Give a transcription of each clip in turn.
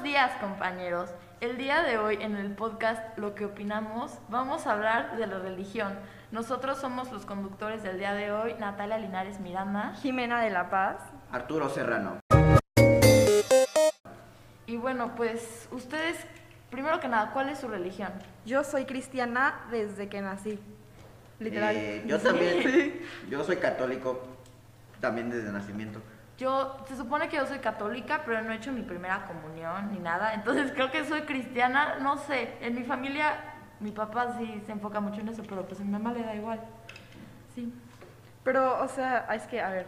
Buenos días, compañeros. El día de hoy en el podcast Lo que opinamos vamos a hablar de la religión. Nosotros somos los conductores del día de hoy, Natalia Linares Miranda. Jimena de la Paz. Arturo Serrano. Y bueno, pues ustedes, primero que nada, ¿cuál es su religión? Yo soy cristiana desde que nací. Literal. Eh, yo también. Yo soy católico también desde nacimiento. Yo, se supone que yo soy católica, pero no he hecho mi primera comunión ni nada. Entonces creo que soy cristiana, no sé. En mi familia, mi papá sí se enfoca mucho en eso, pero pues a mi mamá le da igual. Sí. Pero, o sea, es que, a ver,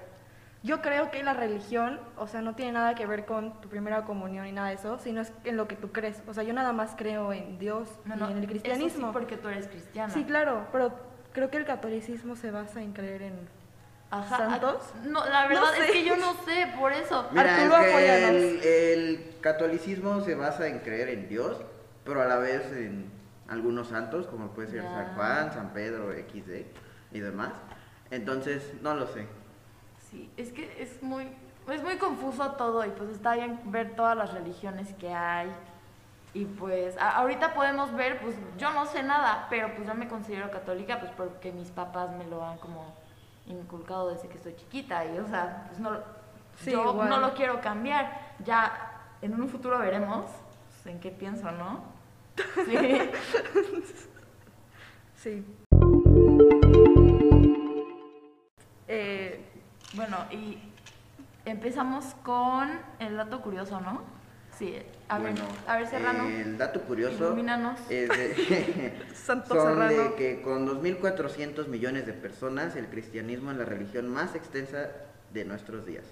yo creo que la religión, o sea, no tiene nada que ver con tu primera comunión ni nada de eso, sino es en lo que tú crees. O sea, yo nada más creo en Dios No, y no, en el eso cristianismo. sí porque tú eres cristiana. Sí, claro, pero creo que el catolicismo se basa en creer en Ajá. ¿Santos? No, la verdad No sé. es que yo no sé, por eso. Mira, Arturo, es que apóyanos. el, el catolicismo se basa en creer en Dios, pero a la vez en algunos santos, como puede ser Ya. San Juan, San Pedro, XD y demás. Entonces, no lo sé. Sí, es que es muy, es muy confuso todo y pues está bien ver todas las religiones que hay. Y pues a- ahorita podemos ver, pues yo no sé nada, pero pues yo me considero católica pues porque mis papás me lo han como inculcado desde que estoy chiquita y o sea, pues no, Sí, yo igual. no lo quiero cambiar. Ya en un futuro veremos pues, en qué pienso, ¿no? Sí. Sí. Eh, Bueno, y empezamos con el dato curioso, ¿no? A Bueno, ver, a ver Serrano. El dato curioso es de, Santo son de que con 2.400 millones de personas, el cristianismo es la religión más extensa de nuestros días.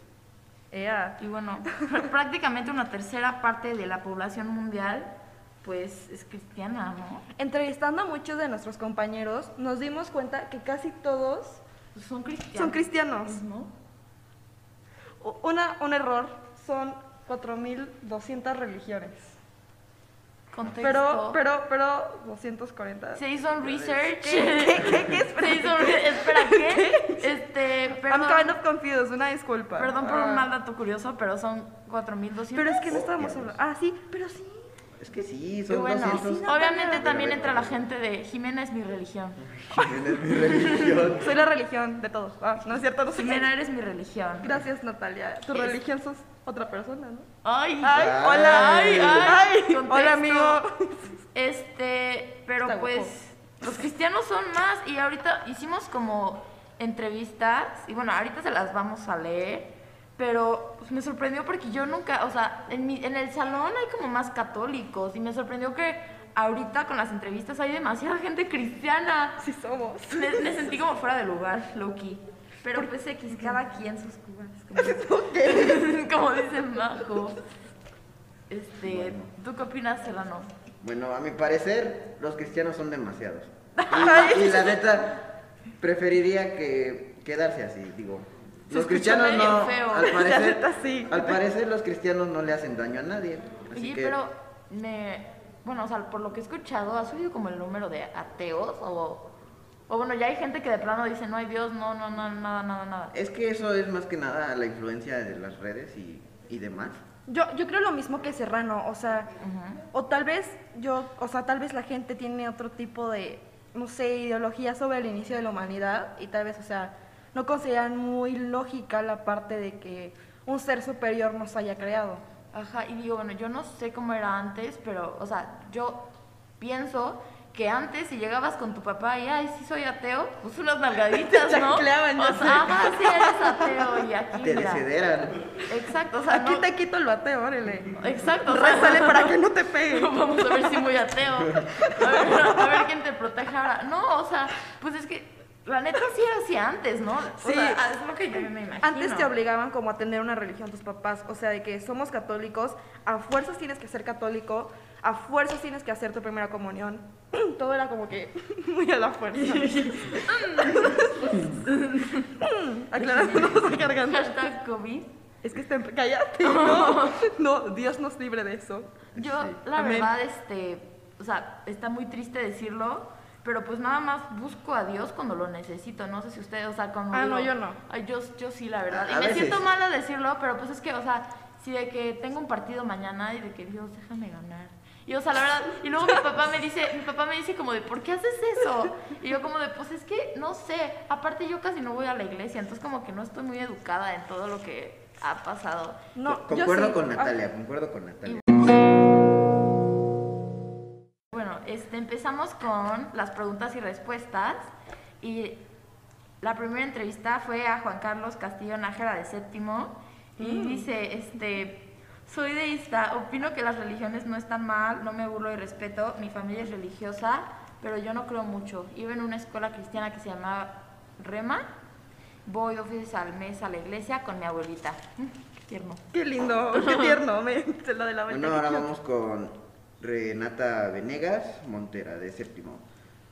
ea. Y bueno, pr- prácticamente una tercera parte de la población mundial, pues es cristiana, ¿no? Entrevistando a muchos de nuestros compañeros, nos dimos cuenta que casi todos son cristianos. son cristianos. ¿no? Una, un error, son 4.200 religiones. Contexto. Pero, pero, pero, 240. se hizo un research. ¿Qué, qué, qué? Se hizo Espera, ¿qué? Este, I'm perdón. kind of confused, una disculpa. Perdón por un Ah. mal dato curioso, pero son 4200. Pero es que no estábamos hablando. Ah, sí, pero sí. Es que sí, son bueno, 200. obviamente Pero también entra la gente de Jimena es mi religión. Jimena es mi religión. Soy la religión de todos. Ah, no es cierto, no sé. Jimena eres mi religión. Gracias, Natalia. Tu Es- religión sos otra persona, ¿no? Ay, Ay, Ay. hola. Ay, ay, hola, contexto. amigo. Este, pero Está pues guapo. los cristianos son más y ahorita hicimos como entrevistas y bueno, ahorita se las vamos a leer, pero pues, me sorprendió porque yo nunca, o sea, en, mi, en el salón hay como más católicos y me sorprendió que ahorita con las entrevistas hay demasiada gente cristiana. Sí somos. Me, me sentí como fuera de lugar, Loki. Pero pues X, cada quien sus cubas. Como, como dice Majo. Este, Bueno. ¿tú qué opinas, Serrano? Bueno, a mi parecer, los cristianos son demasiados. Y, y la neta, preferiría que quedarse así, digo. Se Los cristianos no, feo. al La parecer, neta, sí. al parecer los cristianos no le hacen daño a nadie. Así Oye, que, pero me, bueno, o sea, por lo que he escuchado, ¿ha subido como el número de ateos? O, o bueno, ya hay gente que de plano dice, no hay Dios, no, no, no, nada, nada, nada. es que eso es más que nada la influencia de las redes y, y demás. Yo, yo creo lo mismo que Serrano, o sea, o tal vez yo, o sea, tal vez la gente tiene otro tipo de, no sé, ideología sobre el inicio de la humanidad y tal vez, o sea, no consideran muy lógica la parte de que un ser superior nos haya creado. Ajá, y digo, bueno, yo no sé cómo era antes, pero, o sea, yo pienso que antes si llegabas con tu papá y, ay, sí soy ateo, pues unas nalgaditas, ¿no? O sea, ajá, sí eres ateo y aquí, Te mira. desederan. Exacto, o sea, Aquí no- te quito el bateo, órale. Exacto, o sea, Rézale para que no te pegue. Vamos a ver si muy ateo. A ver, a ver quién te protege ahora. No, o sea, pues es que la neta sí era así antes, ¿no? O Sí. sea, es lo que yo me imagino. Antes te obligaban como a tener una religión tus papás, o sea, de que somos católicos, a fuerzas tienes que ser católico, a fuerzas tienes que hacer tu primera comunión. Todo era como que muy a la fuerza. Aclarando la garganta. Hashtag COVID. Es que estén... cállate, no, no, Dios nos libre de eso. Yo, Sí. la Amén. verdad, este, o sea, está muy triste decirlo, pero pues nada más busco a Dios cuando lo necesito. No sé si ustedes, o sea, cuando Ah, digo- no, yo no. Ay, yo, yo sí, la verdad. A- y a me veces. siento mal a decirlo, pero pues es que, o sea, sí de que tengo un partido mañana y de que Dios, déjame ganar. Y o sea, la verdad, y luego mi papá me dice, mi papá me dice como de, ¿por qué haces eso? Y yo como de, pues es que no sé, aparte yo casi no voy a la iglesia, entonces como que no estoy muy educada en todo lo que ha pasado. No, yo concuerdo sí. con Ah, Natalia, concuerdo con Natalia. Bueno, este, empezamos con las preguntas y respuestas. Y la primera entrevista fue a Juan Carlos Castillo Nájera de séptimo. Y dice, este, soy deísta, opino que las religiones no están mal, no me burlo y respeto, mi familia es religiosa, pero yo no creo mucho. Iba en una escuela cristiana que se llamaba Rema. Voy dos veces al mes a la iglesia con mi abuelita. Mm, Qué tierno. Qué lindo, qué tierno, me, se lo de la Bueno, ahora vamos con Renata Venegas Montera, de séptimo.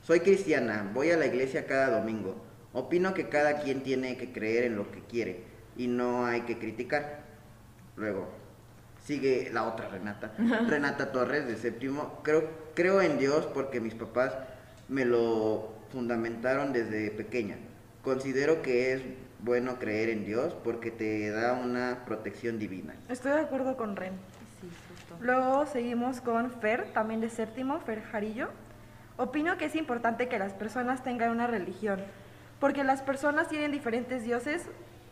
Soy cristiana, voy a la iglesia cada domingo. Opino que cada quien tiene que creer en lo que quiere y no hay que criticar. Luego, sigue la otra Renata. Renata Torres, de séptimo. Creo, creo en Dios porque mis papás me lo fundamentaron desde pequeña. Considero que es bueno creer en Dios porque te da una protección divina. Estoy de acuerdo con Ren. Sí, justo. Luego seguimos con Fer, también de séptimo, Fer Jarillo. Opino que es importante que las personas tengan una religión, porque las personas tienen diferentes dioses.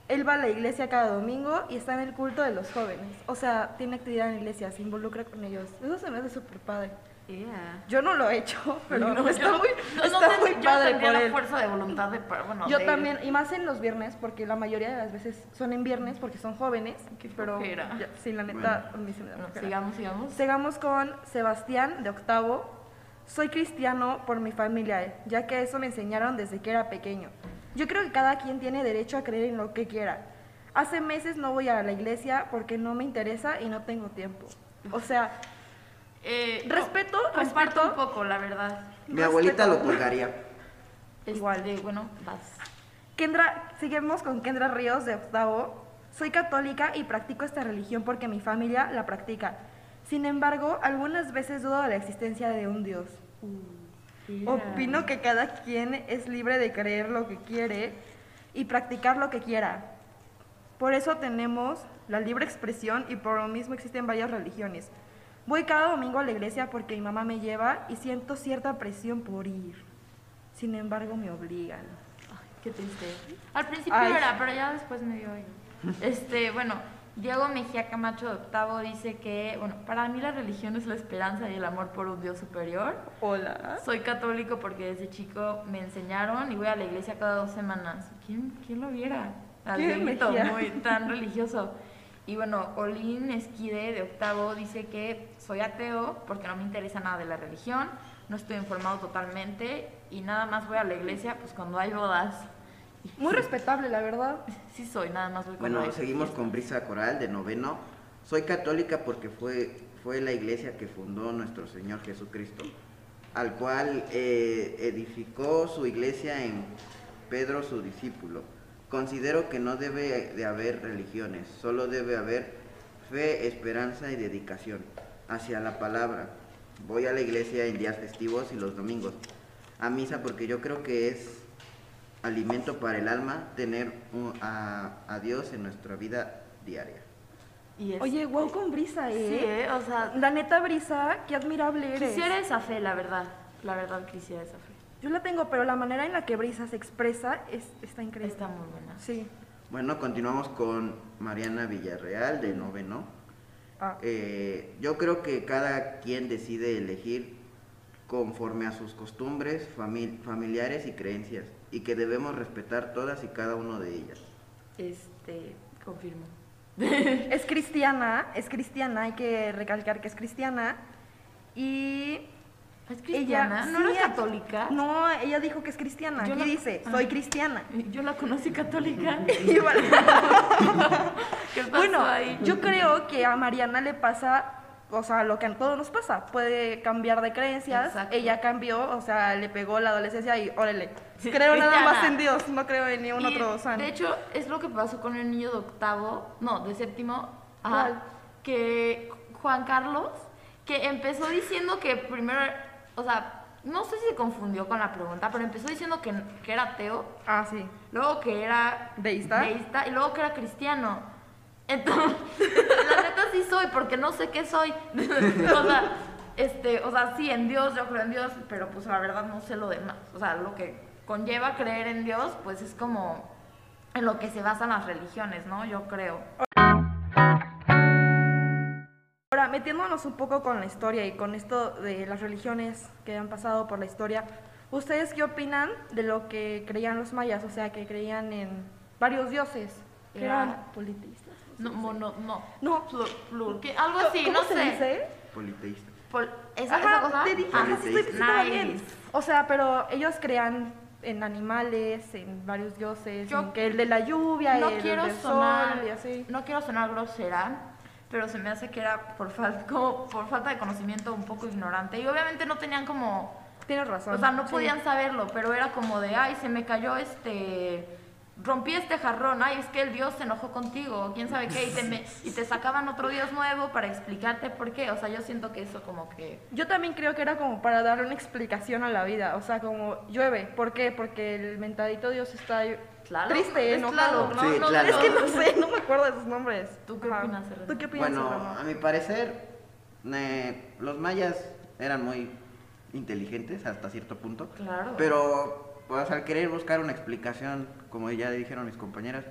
Él va a la iglesia cada domingo y está en el culto de los jóvenes. O sea, tiene actividad en la iglesia, se involucra con ellos. Eso se me hace súper padre. Yeah. Yo no lo he hecho, pero No, está yo- muy, no, no está muy yo padre por la él. fuerza de voluntad de, bueno, Yo de- también, y más en los viernes, porque la mayoría de las veces son en viernes porque son jóvenes. Qué pero ya, sí, la neta, a mí se me da Bueno, flojera. sigamos, sigamos. Sigamos con Sebastián, de octavo. Soy cristiano por mi familia, ya que eso me enseñaron desde que era pequeño. Yo creo que cada quien tiene derecho a creer en lo que quiera. Hace meses no voy a la iglesia porque no me interesa y no tengo tiempo. O sea, Eh, Respeto, respeto. un poco, la verdad. Mi abuelita lo colgaría. Igual. Este, bueno, vas. Kendra, seguimos con Kendra Ríos de octavo. Soy católica y practico esta religión porque mi familia la practica. Sin embargo, algunas veces dudo de la existencia de un Dios. Opino que cada quien es libre de creer lo que quiere y practicar lo que quiera. Por eso tenemos la libre expresión y por lo mismo existen varias religiones. Voy cada domingo a la iglesia porque mi mamá me lleva y siento cierta presión por ir. Sin embargo, me obligan. Ay, qué triste. Al principio Ay. era, pero ya después me dio. Este, bueno, Diego Mejía Camacho de octavo dice que, bueno, para mí la religión es la esperanza y el amor por un Dios superior. Hola. Soy católico porque desde chico me enseñaron y voy a la iglesia cada dos semanas. ¿Quién, quién lo viera? Al muy tan religioso. Y bueno, Olin Esquide de octavo dice que soy ateo porque no me interesa nada de la religión, no estoy informado totalmente y nada más voy a la iglesia pues cuando hay bodas. Muy respetable, la verdad. Sí soy, nada más voy Bueno, seguimos con Brisa Coral de noveno. Soy católica porque fue, fue la iglesia que fundó nuestro Señor Jesucristo, al cual eh, edificó su iglesia en Pedro su discípulo. Considero que no debe de haber religiones, solo debe haber fe, esperanza y dedicación hacia la palabra. Voy a la iglesia en días festivos y los domingos, a misa porque yo creo que es alimento para el alma tener un- a, a Dios en nuestra vida diaria. Y es- Oye, wow con Brisa, Sí, ¿eh? ¿eh? o sea, La neta, Brisa, qué admirable eres. quisiera esa fe, la verdad. La verdad quisiera esa fe. Yo la tengo, pero la manera en la que Brisa se expresa es, está increíble. Está muy buena. Sí. Bueno, continuamos con Mariana Villarreal de noveno. Ah, Eh, yo creo que cada quien decide elegir conforme a sus costumbres, fami- familiares y creencias, y que debemos respetar todas y cada una de ellas. Este, confirmo. Es cristiana, es cristiana, hay que recalcar que es cristiana. Y ¿Es cristiana? ¿No sí, era católica? No, ella dijo que es cristiana. Yo Aquí la- dice, Ah. soy cristiana. Yo la conocí católica. Y bueno, ¿Qué pasó Bueno, ahí? yo creo que a Mariana le pasa, o sea, lo que a todos nos pasa. Puede cambiar de creencias. Exacto. Ella cambió, o sea, le pegó la adolescencia y órale. Creo nada más en Dios, no creo en ningún Y, otro santo. De hecho, es lo que pasó con el niño de octavo, no, de séptimo, que Juan Carlos, que empezó diciendo que primero, o sea, no sé si se confundió con la pregunta, pero empezó diciendo que, que era ateo, Ah, sí. luego que era ¿Deísta? deísta y luego que era cristiano. Entonces, la neta sí soy, porque no sé qué soy. o sea, este, o sea, sí, en Dios, yo creo en Dios, pero pues la verdad no sé lo demás. O sea, lo que conlleva creer en Dios, pues es como en lo que se basan las religiones, ¿no? Yo creo. Ahora, metiéndonos un poco con la historia y con esto de las religiones que han pasado por la historia, ¿ustedes qué opinan de lo que creían los mayas? O sea, que creían en varios dioses, que Era- eran politeístas. No, mono, no. No. Plur- plur- ¿qué? algo así, ¿Cómo no se sé. dice? Politeísta. Pol- ¿Esa, Ajá, esa cosa? te dije, Ah, ajá, sí diciendo bien. nice. O sea, pero ellos crean en animales, en varios dioses, Yo- en que el de la lluvia, no el quiero del sonar sol y así. no quiero sonar grosera pero se me hace que era por falta como por falta de conocimiento un poco ignorante y obviamente no tenían como Tienes razón. o sea no sí. podían saberlo pero era como de ay se me cayó este rompí este jarrón ay es que el dios se enojó contigo quién sabe qué y te, me- y te sacaban otro dios nuevo para explicarte por qué o sea yo siento que eso como que Yo también creo que era como para darle una explicación a la vida, o sea, como llueve, ¿por qué? Porque el mentadito Dios está triste, es enojado. Sí, no, Tlaloc. Es que no. sé, no me acuerdo de sus nombres. ¿Tú qué Ajá. opinas? ¿Tú qué opinas, Bueno, a mi parecer, eh, los mayas eran muy inteligentes hasta cierto punto. Claro. Pero, pues, al querer buscar una explicación, como ya dijeron mis compañeras,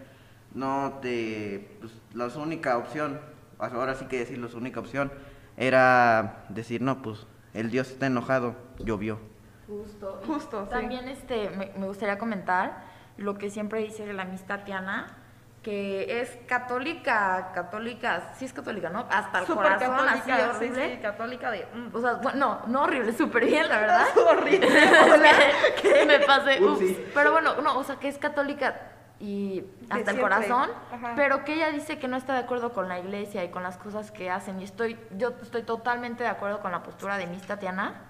no te. Pues, la única opción, ahora sí que decirlo, su única opción era decir, no, pues, el dios está enojado, llovió. Justo. Justo, sí. También este, me, me gustaría comentar lo que siempre dice la Miss Tatiana, que es católica, católica, sí es católica, ¿no? Hasta el Súper corazón, así de católica, sí, horrible. sí, católica de... mm. O sea, bueno, no, no horrible, súper bien, la verdad. horrible. pasé, ups. Pero bueno, no, o sea, que es católica y hasta el corazón, Ajá. pero que ella dice que no está de acuerdo con la iglesia y con las cosas que hacen. Y estoy, yo estoy totalmente de acuerdo con la postura de Miss Tatiana,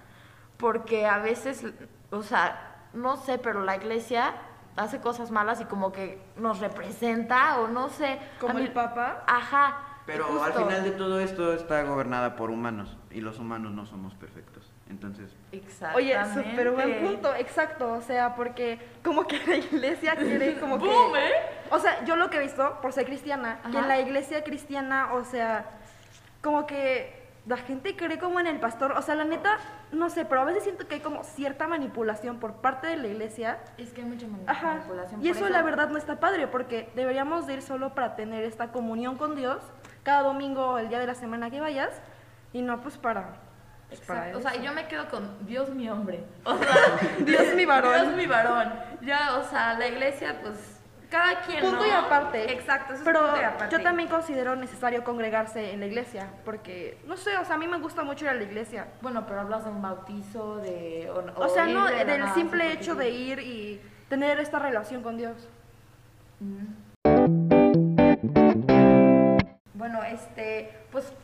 porque a veces, o sea, no sé, pero la iglesia hace cosas malas y como que nos representa o no sé. Como mí- el Papa. Ajá. Pero justo. al final de todo esto está gobernada por humanos y los humanos no somos perfectos. Entonces, Oye, Exactamente. súper buen punto, exacto, o sea, porque como que la iglesia quiere como que... Boom, ¿eh? O sea, yo lo que he visto, por ser cristiana, que en la iglesia cristiana, o sea, como que la gente cree como en el pastor, o sea, la neta, no sé, pero a veces siento que hay como cierta manipulación por parte de la iglesia. Es que hay mucha Ajá. manipulación. Y por eso la verdad no está padre, porque deberíamos de ir solo para tener esta comunión con Dios cada domingo, el día de la semana que vayas, y no pues para... pues, para Exacto. O sea, eso. yo me quedo con Dios mi hombre. O sea, Dios mi varón. Dios mi varón. Ya, o sea, la iglesia, pues, cada quien. Punto ¿no? y aparte. Exacto, eso Pero es punto y aparte. yo también considero necesario congregarse en la iglesia, porque, no sé, o sea, a mí me gusta mucho ir a la iglesia. Bueno, pero hablas de un bautizo, de. O, O sea, no, de del nada, simple hecho de ir y tener esta relación con Dios. Bueno, este, pues eso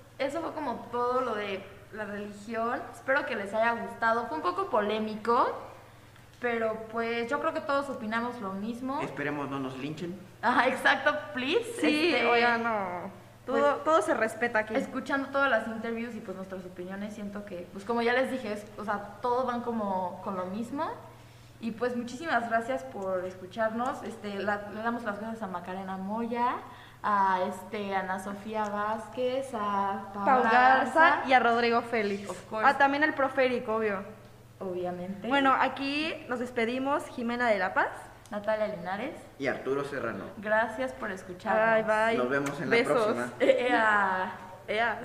fue como todo lo de la religión. Espero que les haya gustado. Fue un poco polémico, pero pues yo creo que todos opinamos lo mismo. esperemos no nos linchen. Ajá, exacto, please. Sí, Este, oiga, no. Todo, pues, todo se respeta aquí. Escuchando todas las interviews y pues nuestras opiniones, siento que, pues como ya les dije, es- o sea, todos van como con lo mismo. Y pues muchísimas gracias por escucharnos. Este, la- le damos las gracias a Macarena Moya, a este, Ana Sofía Vázquez, a Pau Paula Garza y a Rodrigo Félix. Of course. Ah, también el proférico, obvio. obviamente. Bueno, aquí nos despedimos, Jimena de la Paz. Natalia Linares, Y Arturo Serrano. gracias por escucarnos. Bye, bye. Nos vemos en la Besos. próxima. Ea. Ea.